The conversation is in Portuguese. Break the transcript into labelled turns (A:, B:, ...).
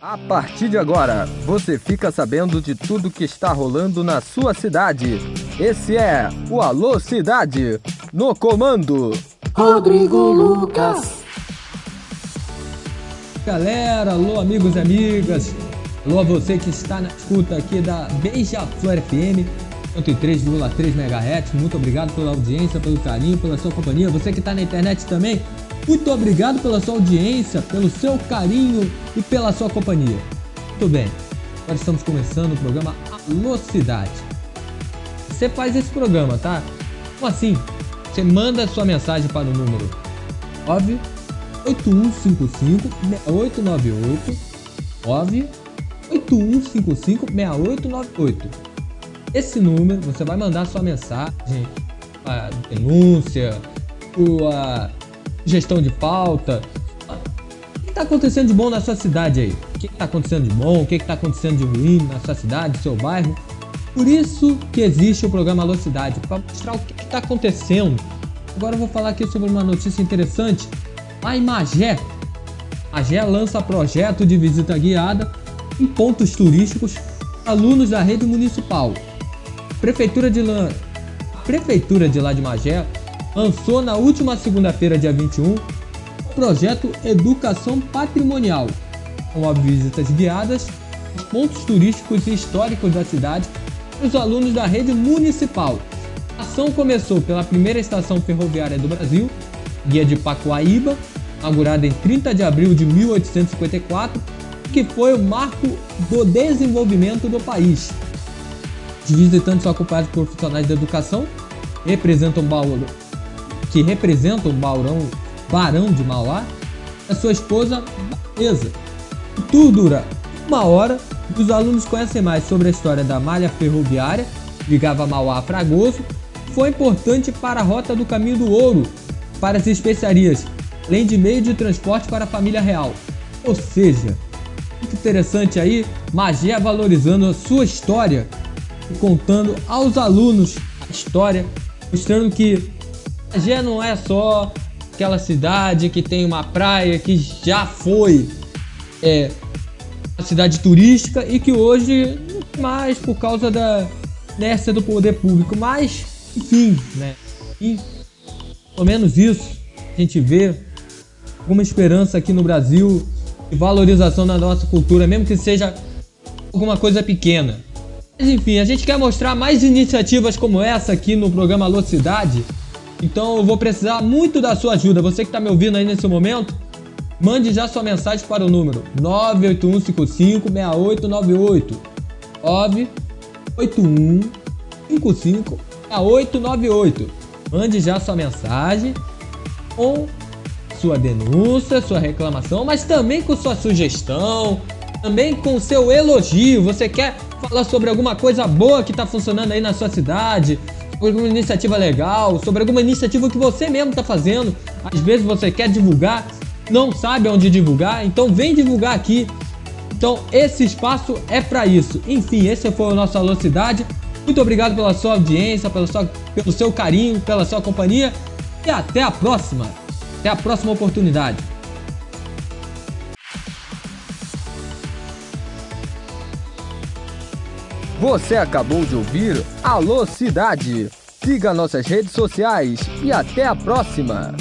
A: A partir de agora, você fica sabendo de tudo que está rolando na sua cidade. Esse é o Alô Cidade, no comando.
B: Rodrigo Lucas.
C: Galera, alô amigos e amigas. Alô a você que está na escuta aqui da Beija-Flor FM 103,3 MHz. Muito obrigado pela audiência, pelo carinho, pela sua companhia. Você que está na internet também, muito obrigado pela sua audiência, pelo seu carinho e pela sua companhia. Muito bem, agora estamos começando o programa Alô. Você faz esse programa, tá? Como assim? Você manda sua mensagem para o número 9 8155 6898 9 8155 6898 Esse número você vai mandar sua mensagem, a denúncia, sua gestão de pauta. O que está acontecendo de bom na sua cidade aí? O que está acontecendo de bom? O que está acontecendo de ruim na sua cidade, seu bairro? Por isso que existe o programa Alô Cidade, para mostrar o que está acontecendo. Agora eu vou falar aqui sobre uma notícia interessante. A Imagé. A Magé lança projeto de visita guiada em pontos turísticos alunos da rede municipal. Prefeitura de Lã, Prefeitura de lá de Magé lançou na última segunda-feira, dia 21, o projeto Educação Patrimonial, com visitas guiadas aos pontos turísticos e históricos da cidade para os alunos da rede municipal. A ação começou pela primeira estação ferroviária do Brasil, Guia de Pacoaíba, inaugurada em 30 de abril de 1854, que foi o marco do desenvolvimento do país. Os visitantes são acompanhados por profissionais da educação, representam Bauru, que representam o Baurão, Barão de Mauá, a sua esposa, Baeza. O tour dura uma hora e os alunos conhecem mais sobre a história da malha ferroviária ligava Mauá a Fragoso, foi importante para a rota do caminho do ouro, para as especiarias, além de meio de transporte para a família real. Ou seja, muito interessante aí, Magia valorizando a sua história e contando aos alunos a história, mostrando que Magé não é só aquela cidade que tem uma praia que já foi é, uma cidade turística e que hoje mais por causa da inércia do poder público. Mas, enfim, né? E, pelo menos isso, a gente vê alguma esperança aqui no Brasil de valorização da nossa cultura, mesmo que seja alguma coisa pequena. Mas enfim, a gente quer mostrar mais iniciativas como essa aqui no programa Alô Cidade. Então eu vou precisar muito da sua ajuda. Você que está me ouvindo aí nesse momento, mande já sua mensagem para o número 981556898. 981556898. Mande já sua mensagem com sua denúncia, sua reclamação, mas também com sua sugestão, também com seu elogio. Você quer falar sobre alguma coisa boa que está funcionando aí na sua cidade, sobre alguma iniciativa legal, sobre alguma iniciativa que você mesmo está fazendo. Às vezes você quer divulgar, não sabe onde divulgar, então vem divulgar aqui. Então esse espaço é para isso. Enfim, esse foi o nosso Alô Cidade. Muito obrigado pela sua audiência, pela sua, pelo seu carinho, pela sua companhia e até a próxima. Até a próxima oportunidade.
A: Você acabou de ouvir Alô Cidade. Siga nossas redes sociais e até a próxima!